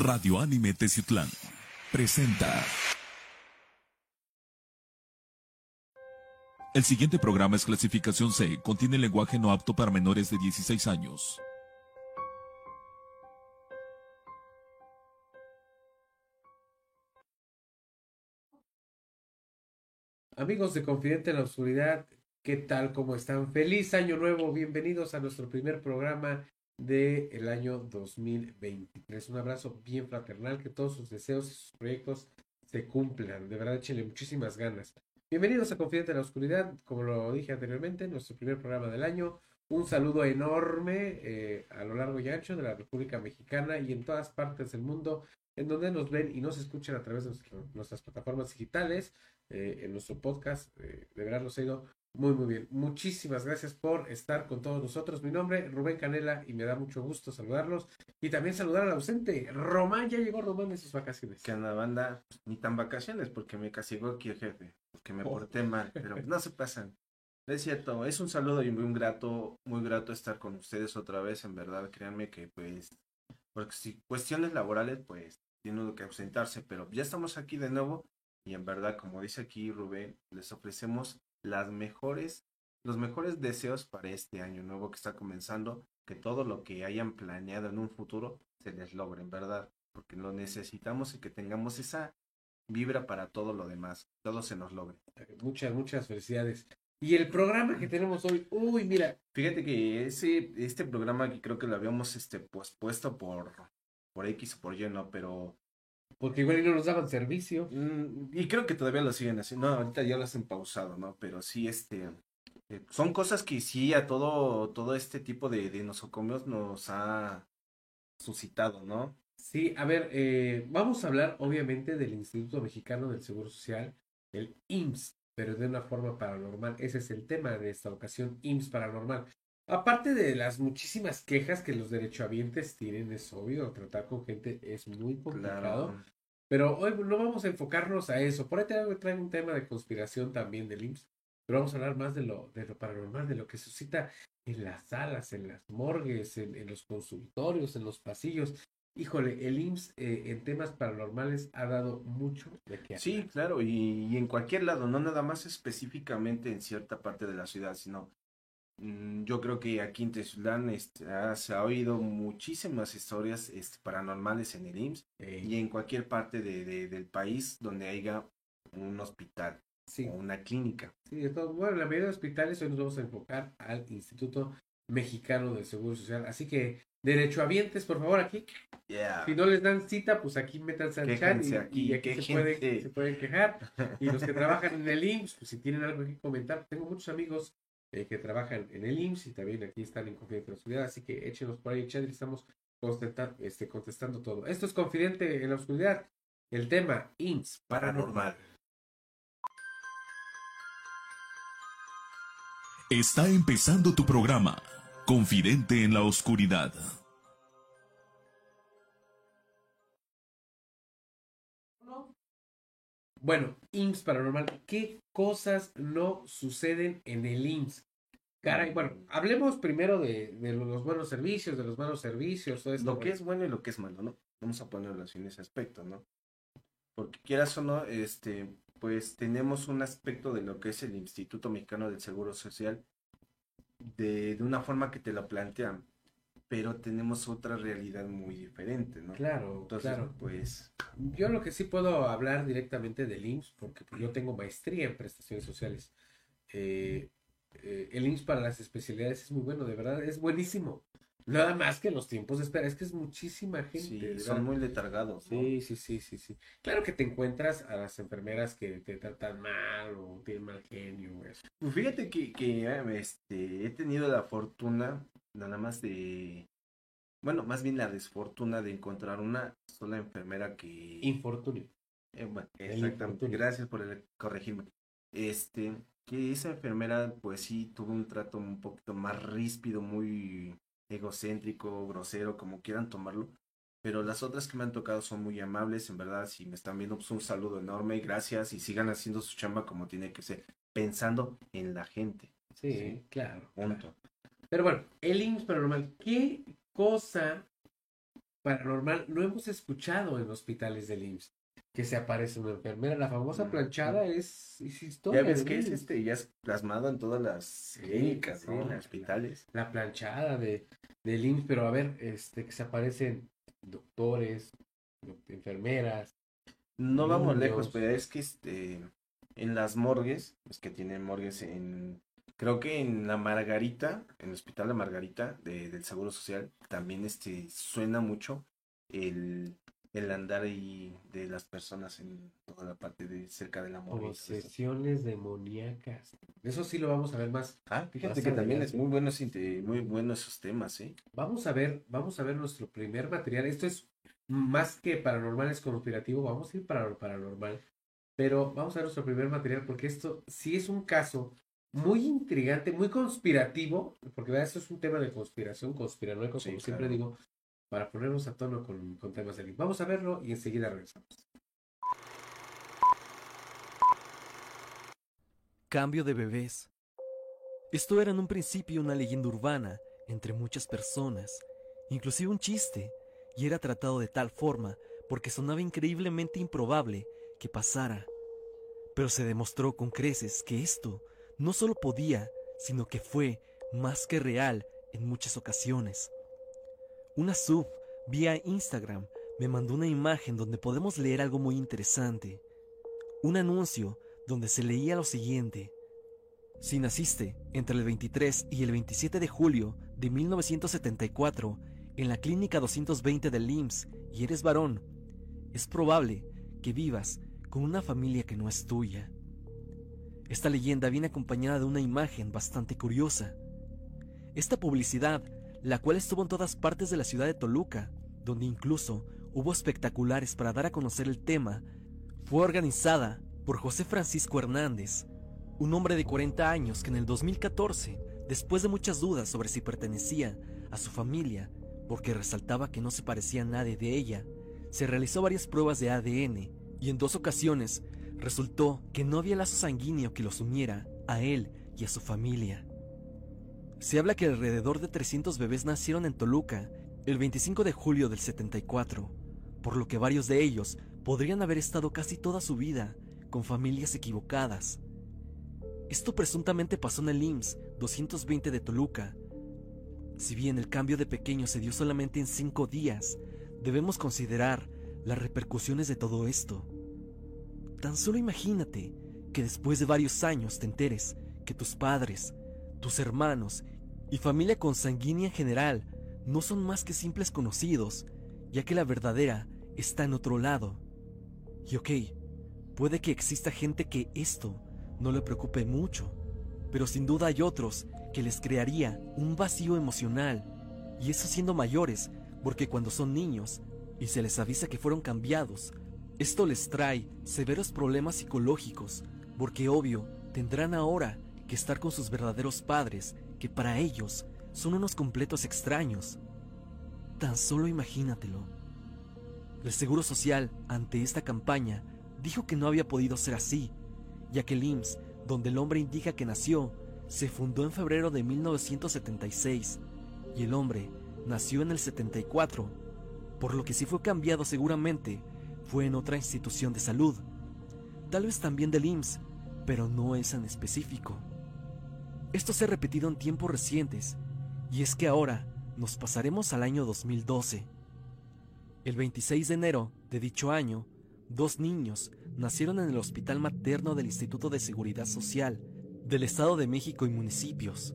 Radio Anime Teciutlán presenta. El siguiente programa es clasificación C, contiene lenguaje no apto para menores de 16 años. Amigos de Confidente en la Oscuridad, ¿qué tal? ¿Cómo están? Feliz año nuevo, bienvenidos a nuestro primer programa del año 2023. Un abrazo bien fraternal, que todos sus deseos y sus proyectos se cumplan. De verdad, échenle muchísimas ganas. Bienvenidos a Confidente en la Oscuridad, como lo dije anteriormente, nuestro primer programa del año. Un saludo enorme eh, a lo largo y ancho de la República Mexicana y en todas partes del mundo en donde nos ven y nos escuchan a través de nuestras plataformas digitales, eh, en nuestro podcast. Eh, de verdad, nos ha ido muy, muy bien. Muchísimas gracias por estar con todos nosotros. Mi nombre es Rubén Canela y me da mucho gusto saludarlos. Y también saludar al ausente. Román, ya llegó Román de sus vacaciones. Que anda banda, pues, ni tan vacaciones porque me castigó aquí el jefe, porque me Oh. porté mal, pero no se pasan. Es cierto, es un saludo y muy grato, muy grato estar con ustedes otra vez, en verdad, créanme que pues, porque si cuestiones laborales, pues, tiene uno que ausentarse, pero ya estamos aquí de nuevo y en verdad, como dice aquí Rubén, les ofrecemos las mejores, los mejores deseos para este año nuevo que está comenzando, que todo lo que hayan planeado en un futuro se les logre, en verdad, porque lo necesitamos y que tengamos esa vibra para todo lo demás, todo se nos logre. Muchas, muchas felicidades. Y el programa que tenemos hoy, uy, mira, Fíjate que ese, este programa que creo que lo habíamos este, pospuesto por, por X o por Y, no, pero porque igual no nos daban servicio. Mm, y creo que todavía lo siguen haciendo. No, ahorita ya lo hacen pausado, ¿no? Pero sí, este. eh, son cosas que sí a todo, todo este tipo de, de nosocomios nos ha suscitado, ¿no? Sí, a ver, eh, vamos a hablar obviamente del Instituto Mexicano del Seguro Social, el IMSS, pero de una forma paranormal. Ese es el tema de esta ocasión, IMSS paranormal. Aparte de las muchísimas quejas que los derechohabientes tienen, es obvio, tratar con gente es muy complicado. Claro. Pero hoy no vamos a enfocarnos a eso. Por ahí traigo un tema de conspiración también del IMSS. Pero vamos a hablar más de lo, de lo paranormal, de lo que suscita en las salas, en las morgues, en, en los consultorios, en los pasillos. Híjole, el IMSS eh, en temas paranormales ha dado mucho de qué Sí, claro, y, y en cualquier lado, no nada más específicamente en cierta parte de la ciudad, sino yo creo que aquí en Tezulán este, se ha oído muchísimas historias este, paranormales en el IMSS y en cualquier parte de- de- del país donde haya un hospital sí, o una clínica. sí, todo. Bueno, la mayoría de hospitales hoy nos vamos a enfocar al Instituto Mexicano del Seguro Social. Así que, derechohabientes, por favor, aquí Yeah. Si no les dan cita, pues aquí métanse al chat y, aquí, y aquí se, pueden, se pueden quejar. Y los que trabajan en el IMSS, pues si tienen algo que comentar, tengo muchos amigos eh, que trabajan en el IMSS y también aquí están en Confidente así que échenos por ahí el estamos este, contestando todo. Esto es Confidente en la Oscuridad, el tema IMSS paranormal. Está empezando tu programa, Confidente en la Oscuridad. Bueno, IMSS paranormal, ¿qué cosas no suceden en el IMSS? Caray, bueno, hablemos primero de, de los buenos servicios, de los malos servicios, todo esto. Lo que es bueno y lo que es malo, ¿no? Vamos a ponerlo así en ese aspecto, ¿no? Porque quieras o no, este, pues tenemos un aspecto de lo que es el Instituto Mexicano del Seguro Social de, de una forma que te lo plantean, pero tenemos otra realidad muy diferente, ¿no? Claro, Entonces, claro. pues, Yo lo que sí puedo hablar directamente del IMSS, porque pues, yo tengo maestría en prestaciones sociales. Eh, eh, el IMSS para las especialidades es muy bueno, de verdad, es buenísimo. Nada más que los tiempos de espera, es que es muchísima gente. sí, son muy letargados, ¿no? Sí, sí, sí, sí, sí. Claro que te encuentras a las enfermeras que te tratan mal o tienen mal genio, eso. Pues Fíjate que, que eh, este, he tenido la fortuna nada más de, bueno, más bien la desfortuna de encontrar una sola enfermera que... Infortunio. Eh, bueno, exactamente. infortunio. Gracias por el- corregirme. Este, que esa enfermera, pues sí, tuvo un trato un poquito más ríspido, muy egocéntrico, grosero, como quieran tomarlo. pero las otras que me han tocado son muy amables, en verdad, si me están viendo, pues un saludo enorme, gracias y sigan haciendo su chamba como tiene que ser, pensando en la gente. Sí, claro. Punto. Pero bueno, el IMSS paranormal, ¿qué cosa paranormal no hemos escuchado en hospitales del IMSS? Que se aparece una enfermera, la famosa planchada es, es historia. Ya ves que es este, ya es plasmado en todas las clínicas, ¿no? En hospitales. La planchada de, del IMSS, pero a ver, este, que se aparecen doctores, doc- enfermeras. No vamos Niños. lejos, pero es que este en las morgues, es que tienen morgues en creo que en la Margarita, en el Hospital de Margarita de- del Seguro Social, también este suena mucho el, el andar ahí de las personas en toda la parte de cerca de la morgue. y todo eso. Posesiones demoníacas. Eso sí lo vamos a ver más. Ah, fíjate Más que también es muy bueno, muy bueno esos temas, ¿eh? Vamos a ver, vamos a ver nuestro primer material. Esto es más que paranormal, es conspirativo. Vamos a ir para lo paranormal. Pero vamos a ver nuestro primer material porque esto sí es un caso muy intrigante, muy conspirativo, porque ¿verdad? esto es un tema de conspiración, conspiranoico, Sí, como siempre digo, para ponernos a tono con, con temas de Vamos a verlo y enseguida regresamos. Cambio de bebés. Esto era en un principio una leyenda urbana entre muchas personas, inclusive un chiste, y era tratado de tal forma porque sonaba increíblemente improbable que pasara. Pero se demostró con creces que esto no solo podía, sino que fue más que real en muchas ocasiones. Una sub vía Instagram me mandó una imagen donde podemos leer algo muy interesante. Un anuncio donde se leía lo siguiente. Si naciste entre el 23 y el 27 de julio de 1974 en la Clínica 220 del IMSS y eres varón, es probable que vivas con una familia que no es tuya. Esta leyenda viene acompañada de una imagen bastante curiosa. Esta publicidad, la cual estuvo en todas partes de la ciudad de Toluca, donde incluso hubo espectaculares para dar a conocer el tema, fue organizada por José Francisco Hernández, un hombre de 40 años que en el 2014, después de muchas dudas sobre si pertenecía a su familia, porque resaltaba que no se parecía a nadie de ella, se realizó varias pruebas de ADN y en dos ocasiones resultó que no había lazo sanguíneo que los uniera a él y a su familia. Se habla que alrededor de 300 bebés nacieron en Toluca el 25 de julio del 74, por lo que varios de ellos podrían haber estado casi toda su vida con familias equivocadas. Esto presuntamente pasó en el IMSS 220 de Toluca. Si bien el cambio de pequeño se dio solamente en cinco días, debemos considerar las repercusiones de todo esto. Tan solo imagínate que después de varios años te enteres que tus padres, tus hermanos y familia consanguínea en general no son más que simples conocidos, ya que la verdadera está en otro lado. Y ok, puede que exista gente que esto no le preocupe mucho, pero sin duda hay otros que les crearía un vacío emocional, y eso siendo mayores, porque cuando son niños y se les avisa que fueron cambiados, esto les trae severos problemas psicológicos, porque obvio tendrán ahora que estar con sus verdaderos padres, que para ellos son unos completos extraños. Tan solo imagínatelo. El Seguro Social, ante esta campaña, dijo que no había podido ser así, ya que el donde el hombre indica que nació, se fundó en febrero de 1976 y el hombre nació en el 74, por lo que si fue cambiado seguramente fue en otra institución de salud, tal vez también del IMSS, pero no es en específico. Esto se ha repetido en tiempos recientes, y es que ahora nos pasaremos al año 2012. El 26 de enero de dicho año, dos niños nacieron en el Hospital Materno del Instituto de Seguridad Social del Estado de México y municipios.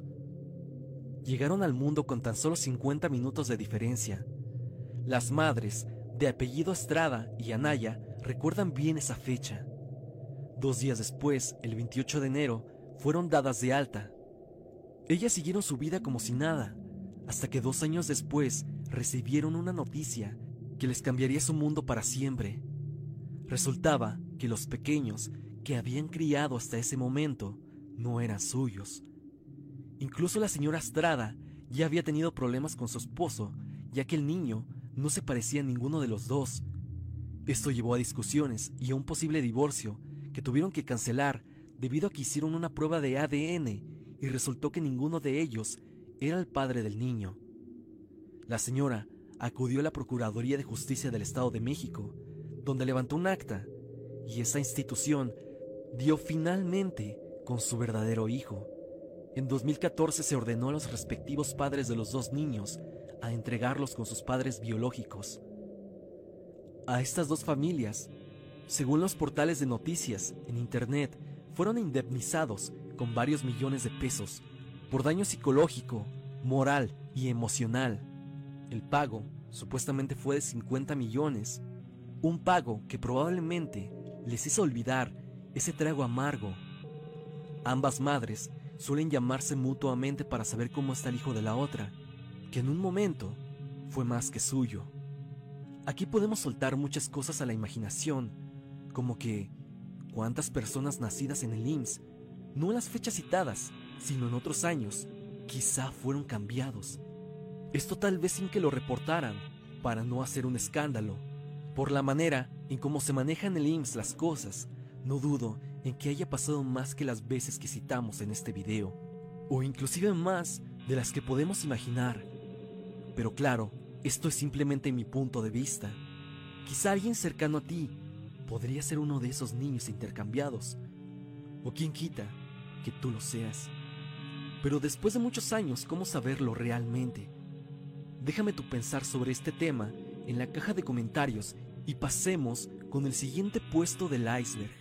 Llegaron al mundo con tan solo 50 minutos de diferencia. Las madres, de apellido Estrada y Anaya, recuerdan bien esa fecha. Dos días después, el 28 de enero, fueron dadas de alta. Ellas siguieron su vida como si nada, hasta que dos años después recibieron una noticia que les cambiaría su mundo para siempre. Resultaba que los pequeños que habían criado hasta ese momento no eran suyos. Incluso la señora Estrada ya había tenido problemas con su esposo, ya que el niño no se parecía a ninguno de los dos. Esto llevó a discusiones y a un posible divorcio que tuvieron que cancelar debido a que hicieron una prueba de ADN y resultó que ninguno de ellos era el padre del niño. La señora acudió a la Procuraduría de Justicia del Estado de México, donde levantó un acta, y esa institución dio finalmente con su verdadero hijo. En 2014 se ordenó a los respectivos padres de los dos niños a entregarlos con sus padres biológicos. A estas dos familias, según los portales de noticias en Internet, fueron indemnizados con varios millones de pesos por daño psicológico, moral y emocional. El pago supuestamente fue de 50 millones, un pago que probablemente les hizo olvidar ese trago amargo. Ambas madres suelen llamarse mutuamente para saber cómo está el hijo de la otra, que en un momento fue más que suyo. Aquí podemos soltar muchas cosas a la imaginación, como que cuántas personas nacidas en el IMSS, no en las fechas citadas, sino en otros años, quizá fueron cambiados. Esto tal vez sin que lo reportaran, para no hacer un escándalo. Por la manera en cómo se manejan en el IMSS las cosas, no dudo en que haya pasado más que las veces que citamos en este video, o inclusive más de las que podemos imaginar. Pero claro, esto es simplemente mi punto de vista. Quizá alguien cercano a ti podría ser uno de esos niños intercambiados, o quien quita que tú lo seas. Pero después de muchos años, ¿cómo saberlo realmente? Déjame tu pensar sobre este tema en la caja de comentarios y pasemos con el siguiente puesto del iceberg.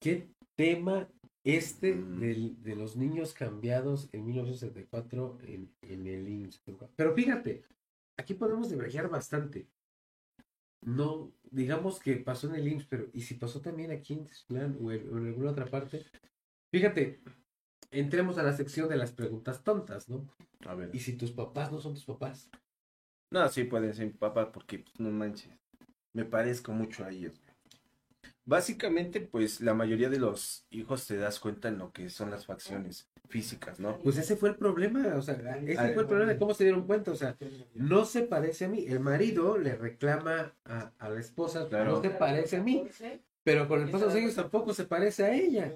¿Qué tema este del- de los niños cambiados en 1974 en, en el IMSS? Pero fíjate, aquí podemos diverger bastante. No, digamos que pasó en el IMSS, pero ¿y si pasó también aquí en Tislán o en, o en alguna otra parte? Fíjate, entremos a la sección de las preguntas tontas, ¿no? A ver. ¿Y si tus papás no son tus papás? No, sí pueden ser mi papá porque pues, no manches. Me parezco mucho a ellos. Básicamente, pues la mayoría de los hijos te das cuenta en lo que son las facciones físicas, ¿no? Pues ese fue el problema, o sea, ese fue el problema de cómo se dieron cuenta, o sea, no se parece a mí. El marido le reclama a, a la esposa, Claro. no se parece a mí, pero con el paso de los años tampoco se parece a ella.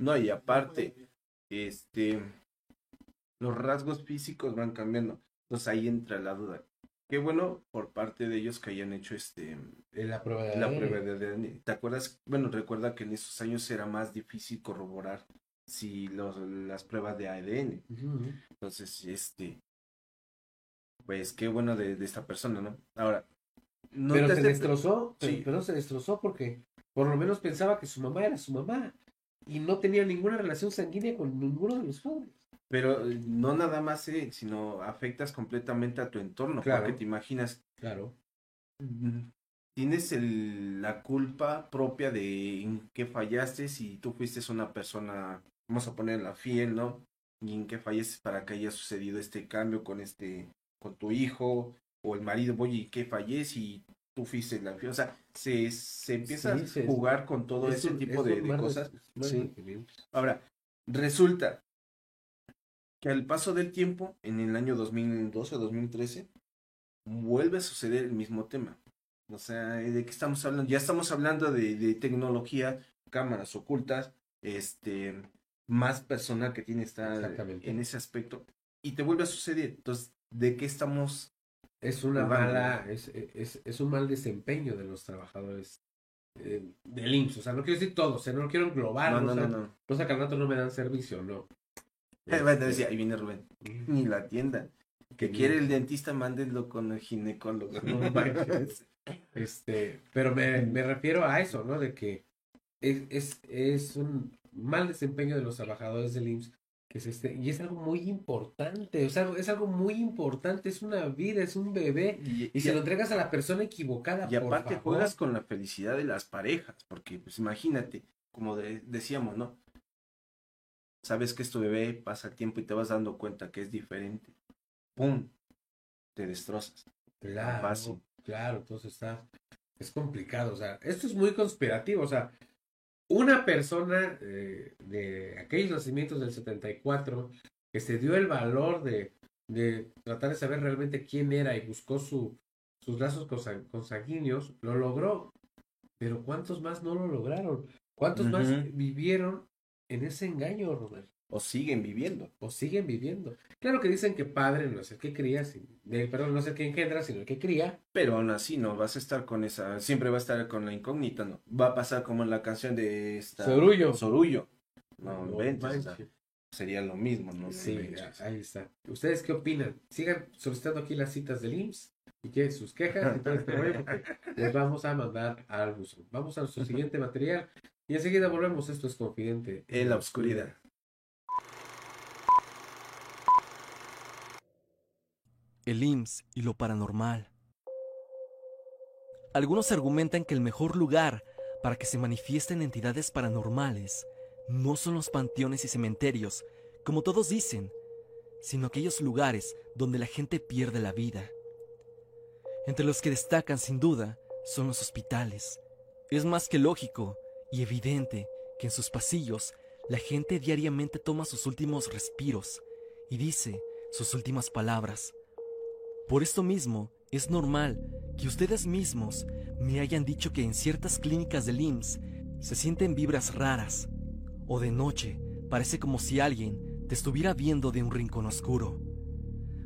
No, y aparte, este, los rasgos físicos van cambiando. Entonces ahí entra la duda. Qué bueno por parte de ellos que hayan hecho este la prueba de la ADN. prueba de ADN. ¿Te acuerdas? Bueno, recuerda que en esos años era más difícil corroborar si los, las pruebas de ADN. Entonces, este, pues qué bueno de, de esta persona, ¿no? Ahora, no pero se destrozó, Sí. pero se destrozó porque por lo menos pensaba que su mamá era su mamá y no tenía ninguna relación sanguínea con ninguno de los padres. Pero eh, no nada más, eh, sino afectas completamente a tu entorno, Claro. porque te imaginas, Claro. tienes el- la culpa propia de en qué fallaste si tú fuiste una persona, vamos a ponerla fiel, ¿no? Y en qué fallaste para que haya sucedido este cambio con este, con tu hijo o el marido, oye, ¿y qué fallé si tú fuiste la fiel? O sea, se, se empieza Sí, a jugar con todo Es ese un- tipo es de, de cosas. mar Sí. Ahora, resulta que al paso del tiempo, en el año 2012 o 2013, vuelve a suceder el mismo tema. O sea, ¿de qué estamos hablando? Ya estamos hablando de, de tecnología, cámaras ocultas, este, más personal que tiene estar en ese aspecto, y te vuelve a suceder. Entonces, ¿de qué estamos? Es una mala, es, es, es un mal desempeño de los trabajadores eh, del IMSS. O sea, no quiero decir todos, o sea, no lo quiero englobar. No, no, sea, no, no. Los acá al rato no me dan servicio, no. Decía, ahí viene Rubén. Ni la tienda. Que quiere el dentista, mándenlo con el ginecólogo. No. Este, pero me, me refiero a eso, ¿no? De que es, es, es un mal desempeño de los trabajadores del IMSS, que es este, y es algo muy importante, o sea, es algo muy importante, es una vida, es un bebé, Y, y se lo entregas a la persona equivocada. Y por aparte favor. juegas con la felicidad de las parejas, porque pues imagínate, como de- decíamos, ¿no? Sabes que es tu bebé, pasa el tiempo y te vas dando cuenta que es diferente. ¡Pum! Te destrozas. Claro, claro, entonces está, es complicado, o sea, esto es muy conspirativo, o sea, una persona eh, de aquellos nacimientos del 74 que se dio el valor de, de tratar de saber realmente quién era y buscó su, sus lazos consan- consanguíneos, lo logró. Pero ¿cuántos más no lo lograron? ¿Cuántos más vivieron en ese engaño, Robert? O siguen viviendo. O siguen viviendo. Claro que dicen que padre no es el que cría, eh, perdón, no es el que engendra, sino el que cría. Pero aún así no vas a estar con esa, siempre va a estar con la incógnita, ¿no? Va a pasar como en la canción de esta Sorullo. Sorullo. No, No manches. sería lo mismo, ¿no? Sí, ahí está. ¿Ustedes qué opinan? Sigan solicitando aquí las citas del IMSS y que sus quejas y todo este les vamos a mandar al buzón. Vamos a nuestro siguiente material y enseguida volvemos. Esto es Confidente. En la oscuridad. el IMSS y lo paranormal. Algunos argumentan que el mejor lugar para que se manifiesten entidades paranormales no son los panteones y cementerios, como todos dicen, sino aquellos lugares donde la gente pierde la vida. Entre los que destacan sin duda son los hospitales. Es más que lógico y evidente que en sus pasillos la gente diariamente toma sus últimos respiros y dice sus últimas palabras. Por esto mismo, es normal que ustedes mismos me hayan dicho que en ciertas clínicas del IMSS se sienten vibras raras, o de noche parece como si alguien te estuviera viendo de un rincón oscuro.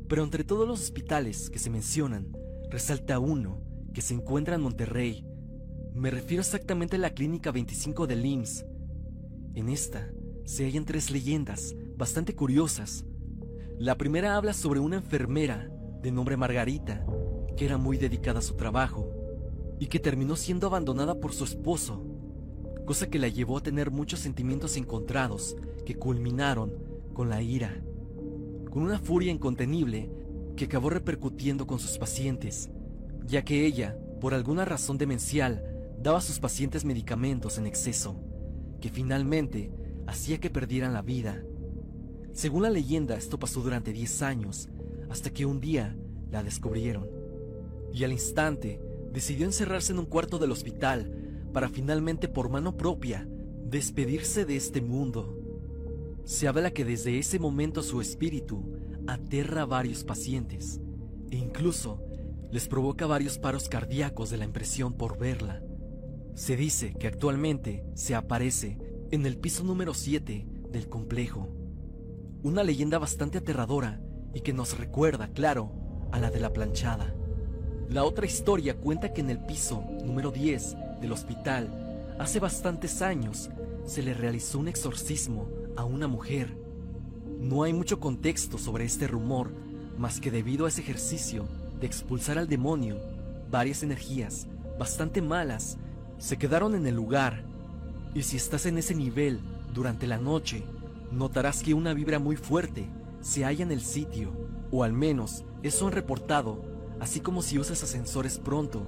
Pero entre todos los hospitales que se mencionan, resalta uno que se encuentra en Monterrey. Me refiero exactamente a la Clínica 25 del IMSS. En esta se hallan tres leyendas bastante curiosas. La primera habla sobre una enfermera de nombre Margarita, que era muy dedicada a su trabajo y que terminó siendo abandonada por su esposo, cosa que la llevó a tener muchos sentimientos encontrados que culminaron con la ira, con una furia incontenible que acabó repercutiendo con sus pacientes, ya que ella, por alguna razón demencial, daba a sus pacientes medicamentos en exceso, que finalmente hacía que perdieran la vida. Según la leyenda, esto pasó durante 10 años, hasta que un día la descubrieron. Y al instante decidió encerrarse en un cuarto del hospital para finalmente por mano propia despedirse de este mundo. Se habla que desde ese momento su espíritu aterra a varios pacientes e incluso les provoca varios paros cardíacos de la impresión por verla. Se dice que actualmente se aparece en el piso número 7 del complejo. Una leyenda bastante aterradora y que nos recuerda, claro, a la de la planchada. La otra historia cuenta que en el piso número 10 del hospital, hace bastantes años, se le realizó un exorcismo a una mujer. No hay mucho contexto sobre este rumor, más que debido a ese ejercicio de expulsar al demonio, varias energías bastante malas se quedaron en el lugar. Y si estás en ese nivel durante la noche, notarás que una vibra muy fuerte se halla en el sitio, o al menos eso han reportado, así como si usas ascensores pronto,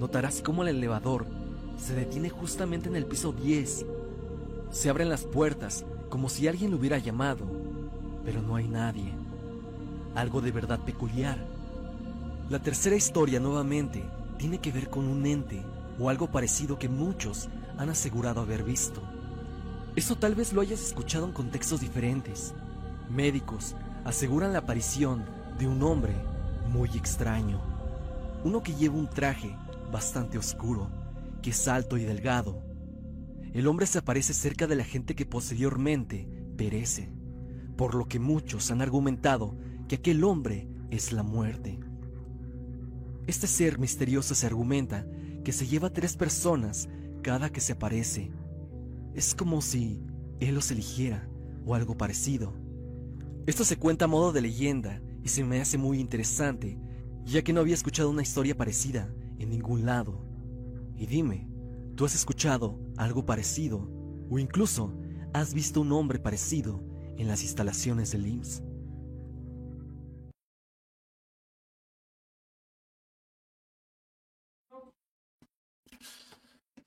notarás como el elevador se detiene justamente en el piso 10. Se abren las puertas como si alguien lo hubiera llamado, pero no hay nadie. Algo de verdad peculiar. La tercera historia nuevamente tiene que ver con un ente o algo parecido que muchos han asegurado haber visto. Eso tal vez lo hayas escuchado en contextos diferentes. Médicos aseguran la aparición de un hombre muy extraño. Uno que lleva un traje bastante oscuro, que es alto y delgado. El hombre se aparece cerca de la gente que posteriormente perece, por lo que muchos han argumentado que aquel hombre es la muerte. Este ser misterioso se argumenta que se lleva tres personas cada que se aparece. Es como si él los eligiera o algo parecido. Esto se cuenta a modo de leyenda y se me hace muy interesante, ya que no había escuchado una historia parecida en ningún lado. Y dime, ¿tú has escuchado algo parecido o incluso has visto un hombre parecido en las instalaciones del IMSS?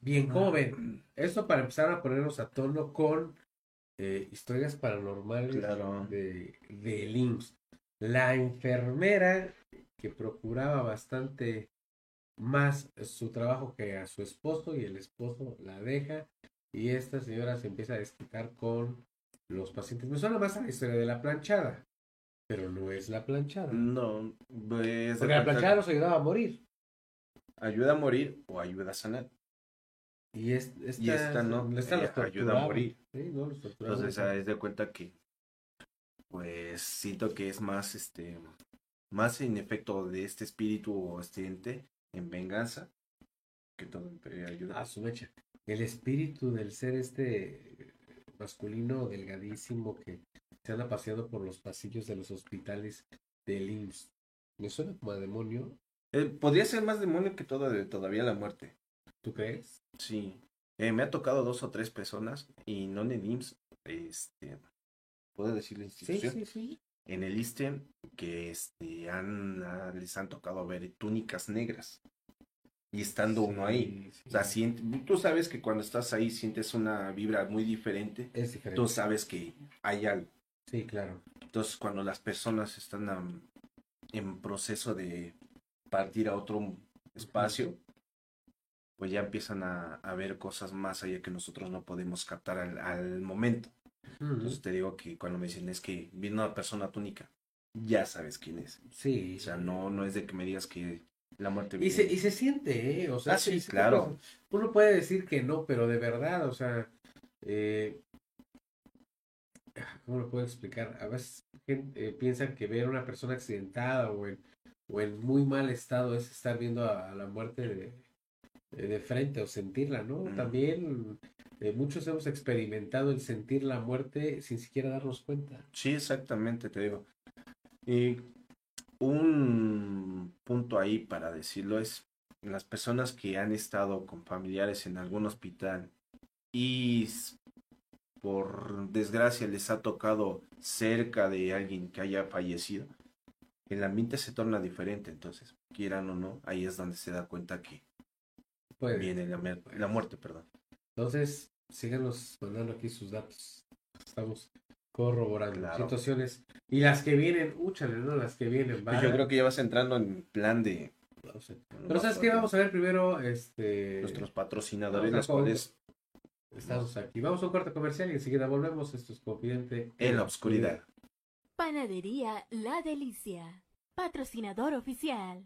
Bien, ¿cómo ven? Esto para empezar a ponernos a tono con eh, historias paranormales Claro. de, IMSS. La enfermera que procuraba bastante más su trabajo que a su esposo y el esposo la deja Y esta señora se empieza a desquitar con los pacientes. Me suena más a la historia de la planchada, pero no es la planchada. No, pues, Porque la planchada los ayudaba a morir. ayuda a morir o ayuda a sanar. Y, es, esta, Y esta no, esta los eh, ayuda a morir. Sí, no, los torturaba. Entonces, es de cuenta que, pues, siento que es más, este, más en efecto de este espíritu o este ente en venganza que todo en ayuda. Ah, su mecha. El espíritu del ser este masculino delgadísimo que se anda paseando por los pasillos de los hospitales del IMSS. Me suena como a demonio. Eh, podría ser más demonio que todo de todavía la muerte. ¿Tú crees? Sí. Eh, me ha tocado dos o tres personas y no en el IMSS, este, ¿puedo decir la Sí, institución? sí, sí. En el ISTE que este, han, ah, les han tocado ver túnicas negras. Y estando uno ahí. Sí, sí. O sea, siente- tú sabes que cuando estás ahí sientes una vibra muy diferente. es diferente. Tú sabes que hay algo. Sí, claro. Entonces, cuando las personas están en proceso de partir a otro espacio, pues ya empiezan a, a ver cosas más allá que nosotros no podemos captar al, al momento. Entonces te digo que cuando me dicen es que viene una persona túnica, ya sabes quién es. Sí. O sea, no, no es de que me digas que la muerte Y viene. se, y se siente, ¿eh? O sea, Ah, sí, te claro. Uno puede decir que no, pero de verdad, o sea, eh, ¿cómo lo puedo explicar? A veces gente, eh, piensan que ver a una persona accidentada o en, o en muy mal estado es estar viendo a, a la muerte de, de, de frente o sentirla, ¿no? También eh, muchos hemos experimentado el sentir la muerte sin siquiera darnos cuenta. Sí, exactamente, te digo. Y un punto ahí para decirlo es las personas que han estado con familiares en algún hospital y por desgracia les ha tocado cerca de alguien que haya fallecido, el ambiente se torna diferente, entonces, quieran o no, ahí es donde se da cuenta que Puede. viene la, muerte, perdón. Entonces, síganos mandando aquí sus datos. Estamos corroborando Claro. situaciones. Y las que vienen, úchale, ¿no? Las que vienen, Pues yo creo que ya vas entrando en plan de No sé. Pero ¿sabes qué? Vamos a ver primero, este... nuestros patrocinadores, los cuales Estamos aquí. Vamos a un corte comercial y enseguida volvemos. Esto es Confidente en la oscuridad. Panadería La Delicia, patrocinador oficial.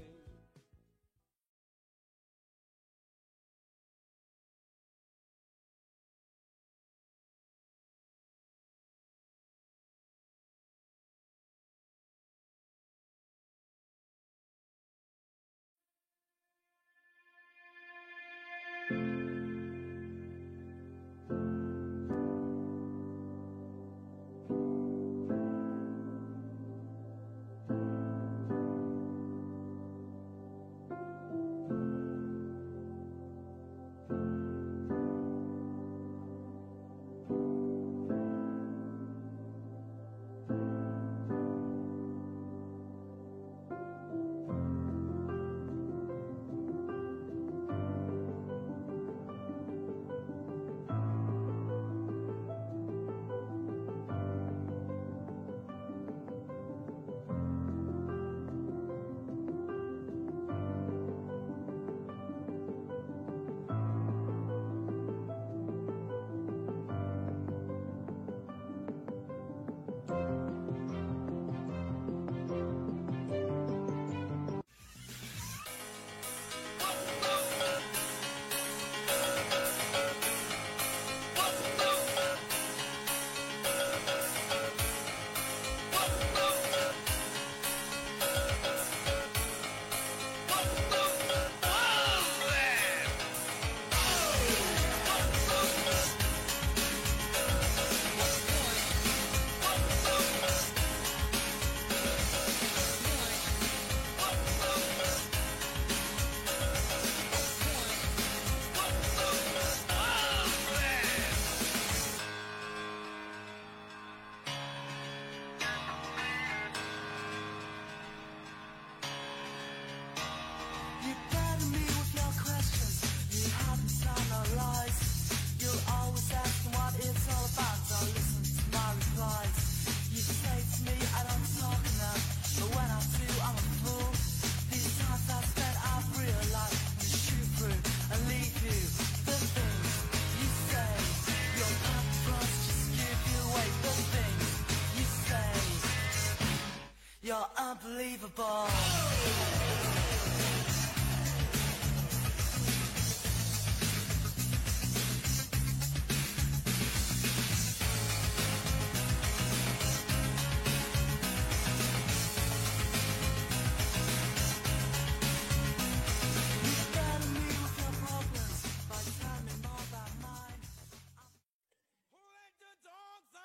Unbelievable.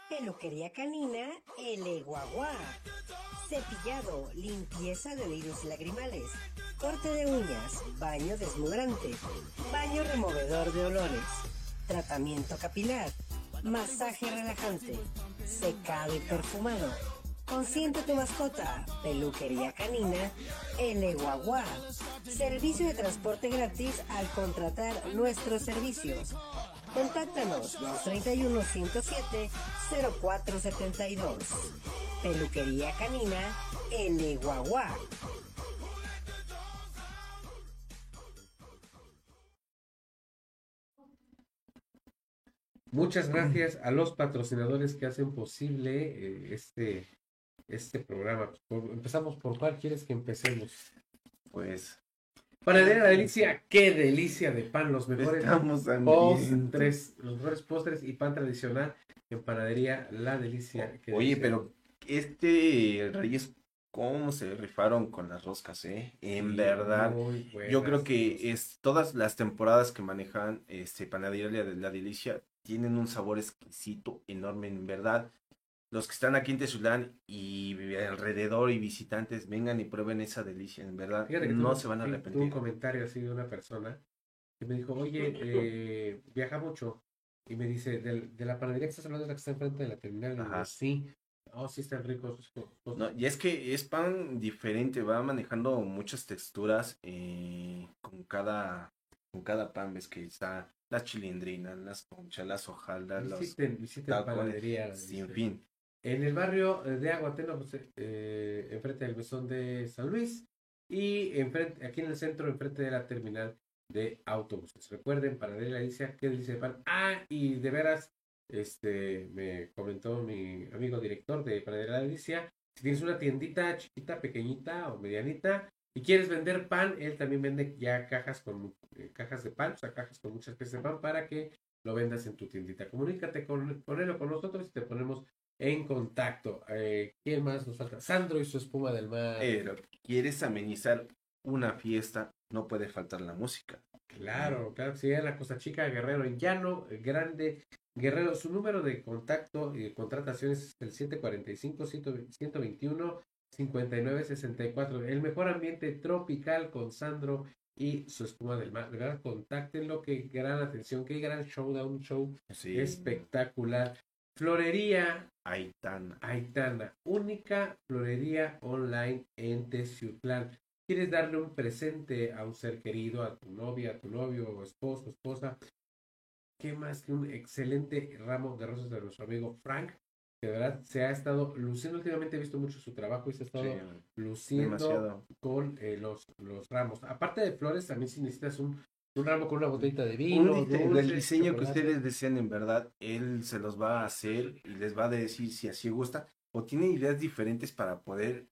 Peluquería canina El Guagua. Cepillado, limpieza de y lagrimales, corte de uñas, baño desmudrante, baño removedor de olores, tratamiento capilar, masaje relajante, secado y perfumado. Consiente tu mascota, peluquería canina, El Guagua. Servicio de transporte gratis al contratar nuestros servicios. Contáctanos 231 107 0472. Peluquería Canina El Guagua. Muchas gracias a los patrocinadores que hacen posible eh, este, este programa. Por- empezamos por cuál quieres que empecemos. Pues Panadería La Delicia, qué delicia de pan, los mejores postres, los mejores postres y pan tradicional en Panadería La Delicia. Oye, delicia. pero este Reyes, ¿cómo se rifaron con las roscas, eh? En Sí, verdad. Yo creo que es todas las temporadas que manejan este Panadería de la Delicia tienen un sabor exquisito, enorme, en verdad. Los que están aquí en Tezulán y alrededor y visitantes, vengan y prueben esa delicia, en verdad. Fíjate que no se van a sí, tuve arrepentir. un comentario así de una persona que me dijo, oye, eh, viaja mucho. Y me dice, "Del- de, la panadería que estás hablando es la que está enfrente de la terminal. Ajá. sí. Oh, sí están ricos. No, y es que es pan diferente, va manejando muchas texturas eh, con cada con cada pan, ves que está las chilindrinas, las conchas, las hojaldas, los Visiten, visiten tacones, panadería. La sin fin. En el barrio eh, de Aguateno, pues, eh, enfrente del mesón de San Luis. Y enfrente, aquí en el centro, enfrente de la terminal de autobuses. Recuerden, panadería La Delicia, qué delicia de pan. Ah, y de veras, este, me comentó mi amigo director de Panadería La Delicia, si tienes una tiendita chiquita, pequeñita o medianita y quieres vender pan, él también vende ya cajas con eh, cajas de pan, o sea, cajas con muchas piezas de pan para que lo vendas en tu tiendita. Comunícate con, con él o con nosotros y te ponemos en contacto. Eh, ¿Quién más nos falta? Sandro y su espuma del mar. Pero quieres amenizar una fiesta, no puede faltar la música. Claro, claro sí, en la Costa Chica, Guerrero, en Llano, eh, Grande, Guerrero. Su número de contacto y de contrataciones es el 745-121-5964. El mejor ambiente tropical con Sandro y su espuma del mar. Verdad, contáctenlo, qué gran atención, qué gran show, da un show Sí. espectacular. Florería Aitana. Aitana, única florería online en Teciutlán. ¿Quieres darle un presente a un ser querido, a tu novia, a tu novio, esposo, esposa? ¿Qué más que un excelente ramo de rosas de nuestro amigo Frank? Que de verdad se ha estado luciendo. Últimamente he visto mucho su trabajo y se ha estado Sí, luciendo demasiado. con eh, los, los ramos. Aparte de flores, también si necesitas un, un ramo con una botellita de vino. Un dise- dulces, el diseño que ustedes deseen, en verdad, él se los va a hacer y les va a decir si así gusta o tiene ideas diferentes para poder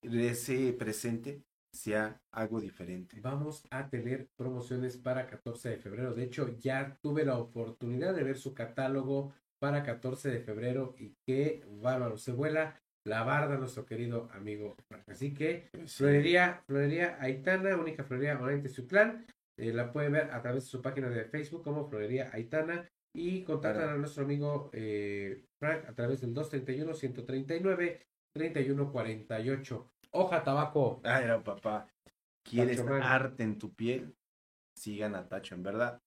ese presente sea algo diferente. Vamos a tener promociones para 14 de febrero. De hecho, ya tuve la oportunidad de ver su catálogo para 14 de febrero y qué bárbaro. Se vuela la barda nuestro querido amigo Frank. Así que Florería, Florería Aitana, única Florería online de su clan. Eh, la pueden ver a través de su página de Facebook como Florería Aitana y contactan Claro. a nuestro amigo eh, Frank a través del 231-139-3148. Hoja tabaco. Ah, era papá. ¿Quieres Tacho Man. arte en tu piel? Sigan a Tacho, en verdad.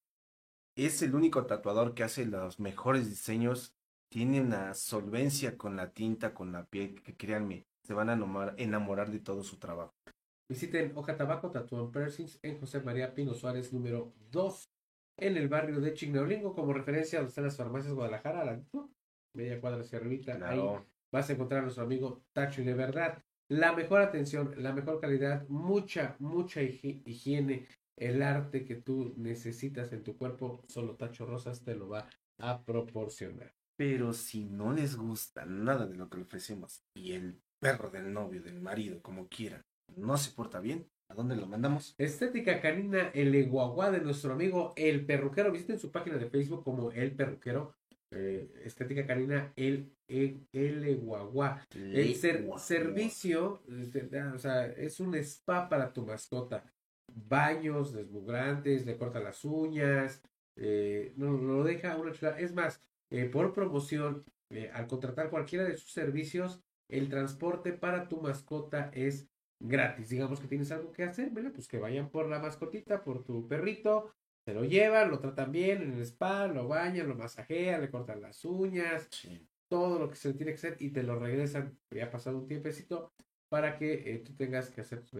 Es el único tatuador que hace los mejores diseños. Tiene una solvencia con la tinta, con la piel, que créanme, se van a enamorar, enamorar de todo su trabajo. Visiten Hoja Tabaco Tatuón Piercings en José María Pino Suárez número 2 en el barrio de Chignaolingo como referencia donde están las farmacias Guadalajara, al ladito, media cuadra hacia arribita, ahí Claro. vas a encontrar a nuestro amigo Tacho y de verdad la mejor atención, la mejor calidad, mucha, mucha higi- higiene, el arte que tú necesitas en tu cuerpo, solo Tacho Rosas te lo va a proporcionar. Pero si no les gusta nada de lo que le ofrecemos y el perro del novio, del marido, como quiera, no se porta bien, ¿a dónde lo mandamos? Estética canina El Eguaguá de nuestro amigo El Perruquero. Visiten su página de Facebook como El Perruquero. Eh, estética canina El, el, el Eguaguá. El ser- servicio, este, o sea, es un spa para tu mascota. Baños desmugrantes, le corta las uñas, eh, no, lo deja una chulada. Es más, eh, por promoción, eh, al contratar cualquiera de sus servicios, el transporte para tu mascota es gratis. Digamos que tienes algo que hacer, ¿verdad? Pues que vayan por la mascotita, por tu perrito, se lo llevan, lo tratan bien en el spa, lo bañan, lo masajean, le cortan las uñas, Sí. todo lo que se tiene que hacer y te lo regresan ya ha pasado un tiempecito para que eh, tú tengas que hacer tu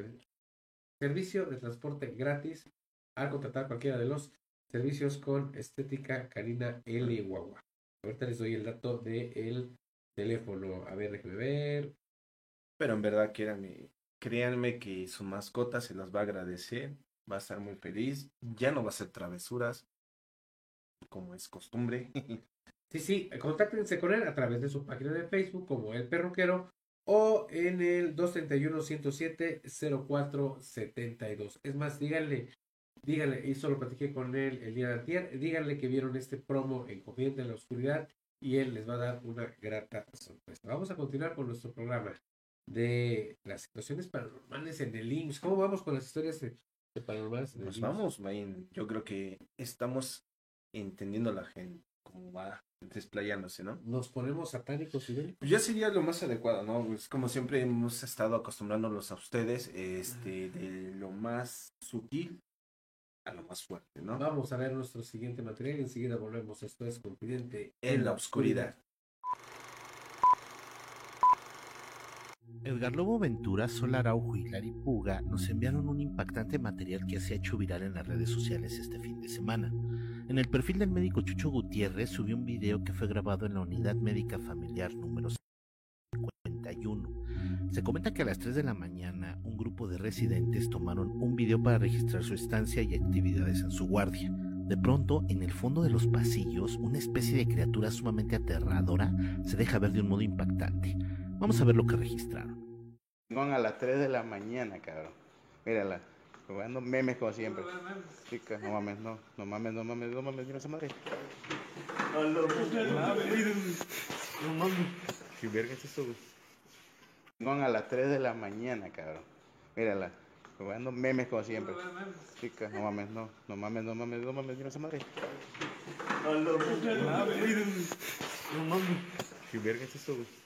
servicio de transporte gratis al contratar cualquiera de los servicios con estética canina L Guagua. Ahorita les doy el dato del teléfono. A ver, déjenme ver. Pero en verdad, créanme, créanme que su mascota se las va a agradecer, va a estar muy feliz, ya no va a hacer travesuras, como es costumbre. Sí, sí, contáctense con él a través de su página de Facebook como El Perruquero o en el 231-107-0472. Es más, díganle, díganle, y solo platiqué con él el día de ayer, díganle que vieron este promo en Confidente en la Oscuridad y él les va a dar una grata sorpresa. Vamos a continuar con nuestro programa de las situaciones paranormales en el IMSS. ¿Cómo vamos con las historias Nos IMSS? vamos, Mayin. Yo creo que estamos entendiendo la gente, cómo va desplayándose, ¿no? Nos ponemos satánicos y bélicos. Pues ya sería lo más adecuado, ¿no? Pues como siempre hemos estado acostumbrándolos a ustedes, este, de lo más sutil a lo más fuerte, ¿no? Vamos a ver nuestro siguiente material y enseguida volvemos. Esto es Confidente En la oscuridad. Edgar Lobo Ventura, Sol Araujo y Lari Puga nos enviaron un impactante material que se ha hecho viral en las redes sociales este fin de semana. En el perfil del médico Chucho Gutiérrez subió un video que fue grabado en la unidad médica familiar número 51. Se comenta que a las 3 de la mañana un grupo de residentes tomaron un video para registrar su estancia y actividades en su guardia. De pronto, en el fondo de los pasillos, una especie de criatura sumamente aterradora se deja ver de un modo impactante. Vamos a ver lo que registraron. A las 3 de la mañana, cabrón. Mírala, jugando memes como siempre. Chicas, no mames, no, no mames, no mames, no mames, mira esa madre. No mames. ¿Qué verga es eso, güey? A las 3 de la mañana, cabrón. Mírala, jugando memes como siempre. Chicas, no mames, no, no mames, no mames, no mames, mira esa madre. No mames. ¿Qué verga es eso, güey?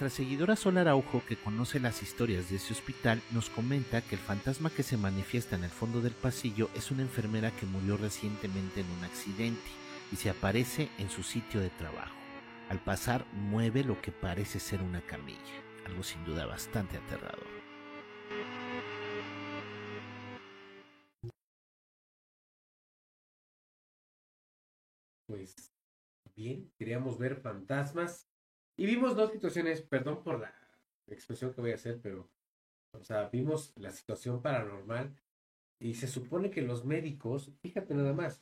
Nuestra seguidora Sol Araujo, que conoce las historias de ese hospital, nos comenta que el fantasma que se manifiesta en el fondo del pasillo es una enfermera que murió recientemente en un accidente y se aparece en su sitio de trabajo. Al pasar mueve lo que parece ser una camilla, algo sin duda bastante aterrador. Pues bien, queríamos ver fantasmas y vimos dos situaciones, perdón por la expresión que voy a hacer, pero, o sea, vimos la situación paranormal y se supone que los médicos, fíjate nada más,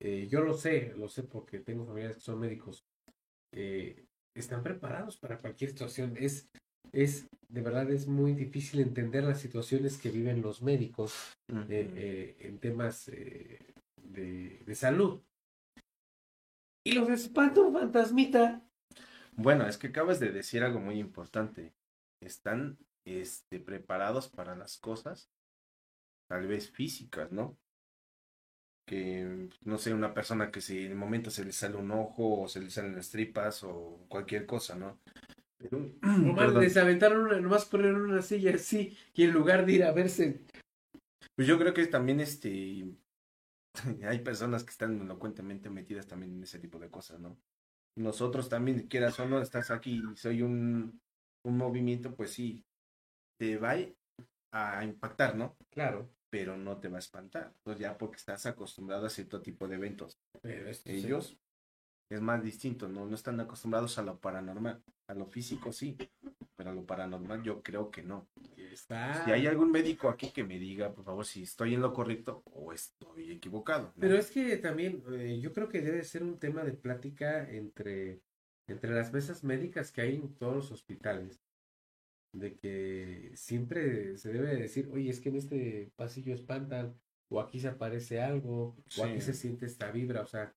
eh, yo lo sé, lo sé porque tengo familiares que son médicos, eh, están preparados para cualquier situación. Es, es, de verdad, es muy difícil entender las situaciones que viven los médicos eh, eh, en temas de, de salud. Y los espanta un fantasmita. Bueno, es que acabas de decir algo muy importante. Están este, preparados para las cosas, tal vez físicas, ¿no? Que, no sé, una persona que si en el momento se le sale un ojo o se le salen las tripas o cualquier cosa, ¿no? Pero, Nomás les aventaron una, nomás corrieron una silla así, y en lugar de ir a verse, Pues yo creo que también este hay personas que están elocuentemente metidas también en ese tipo de cosas, ¿no? Nosotros también, quieras o no, estás aquí y soy un, un movimiento, pues sí, te va a impactar, ¿no? claro. Pero no te va a espantar, pues ya porque estás acostumbrado a cierto tipo de eventos. Pero sí. Ellos es más distinto, ¿no? No están acostumbrados a lo paranormal, a lo físico sí, pero lo paranormal yo creo que no. está. Si hay algún médico aquí que me diga, por favor, si estoy en lo correcto o estoy equivocado. ¿no? Pero es que también eh, yo creo que debe ser un tema de plática entre, entre las mesas médicas que hay en todos los hospitales. De que siempre se debe decir, oye, es que en este pasillo espantan, o aquí se aparece algo, o aquí se siente esta vibra. O sea,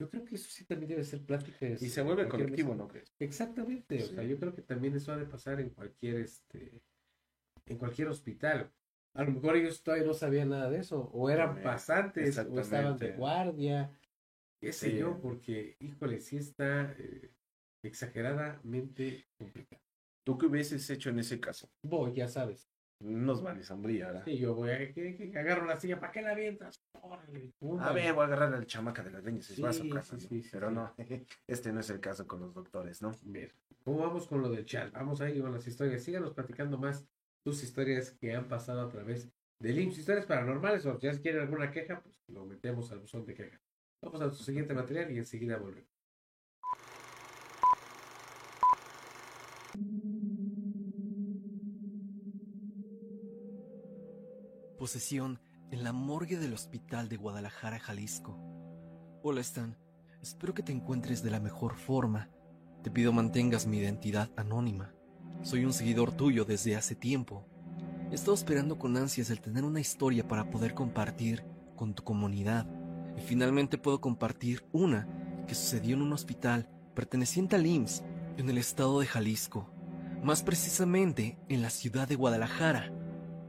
yo creo que eso sí también debe ser plática. Y se vuelve colectivo, ¿no crees? Exactamente, o sea, yo creo que también eso ha de pasar en cualquier este en cualquier hospital. A lo mejor ellos todavía no sabían nada de eso, o eran También, pasantes, o estaban de guardia, qué sé Sí. yo, porque, híjole, sí está eh, exageradamente complicado. ¿Tú qué hubieses hecho en ese caso? Voy, ya sabes. Nos van a sombría, ¿verdad? Sí, yo voy a que, que agarro la silla, ¿para qué la avientas? Órale, A ver, voy a agarrar al chamaca de las leñas Sí, vas a su casa, sí, sí, Pero no, este no es el caso con los doctores, ¿no? Bien. ¿Cómo vamos con lo del chat? Vamos ahí con las historias. Síganos platicando más tus historias que han pasado a través del IMSS. Historias paranormales o ya si quieren alguna queja, pues lo metemos al buzón de queja. Vamos a su siguiente material y enseguida volvemos. Posesión en la morgue del Hospital de Guadalajara, Jalisco. Hola Stan, espero que te encuentres de la mejor forma. Te pido mantengas mi identidad anónima. Soy un seguidor tuyo desde hace tiempo. He estado esperando con ansias el tener una historia para poder compartir con tu comunidad. Y finalmente puedo compartir una que sucedió en un hospital perteneciente al IMSS en el estado de Jalisco. Más precisamente en la ciudad de Guadalajara.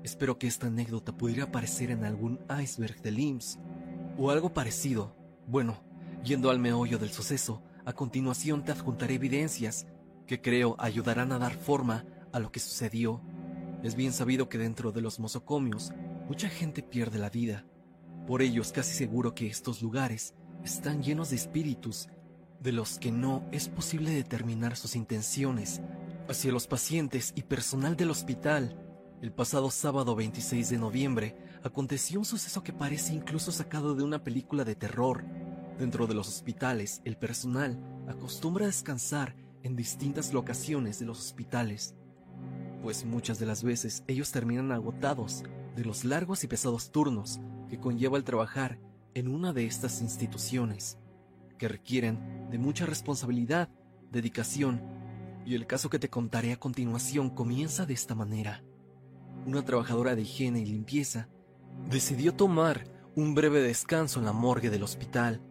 Espero que esta anécdota pudiera aparecer en algún iceberg del IMSS o algo parecido. Bueno, yendo al meollo del suceso, a continuación te adjuntaré evidencias que creo ayudarán a dar forma a lo que sucedió. Es bien sabido que dentro de los mosocomios mucha gente pierde la vida. Por ello es casi seguro que estos lugares están llenos de espíritus de los que no es posible determinar sus intenciones hacia los pacientes y personal del hospital. El pasado sábado 26 de noviembre aconteció un suceso que parece incluso sacado de una película de terror. Dentro de los hospitales, el personal acostumbra a descansar en distintas locaciones de los hospitales, pues muchas de las veces ellos terminan agotados de los largos y pesados turnos que conlleva el trabajar en una de estas instituciones, que requieren de mucha responsabilidad, dedicación, y el caso que te contaré a continuación comienza de esta manera una trabajadora de higiene y limpieza, decidió tomar un breve descanso en la morgue del hospital.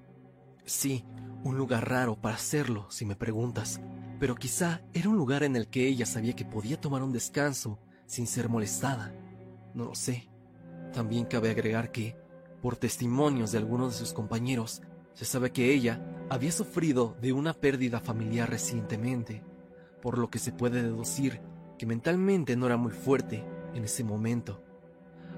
Sí, un lugar raro para hacerlo, si me preguntas, pero quizá era un lugar en el que ella sabía que podía tomar un descanso sin ser molestada. No lo sé. También cabe agregar que, por testimonios de algunos de sus compañeros, se sabe que ella había sufrido de una pérdida familiar recientemente, por lo que se puede deducir que mentalmente no era muy fuerte en ese momento.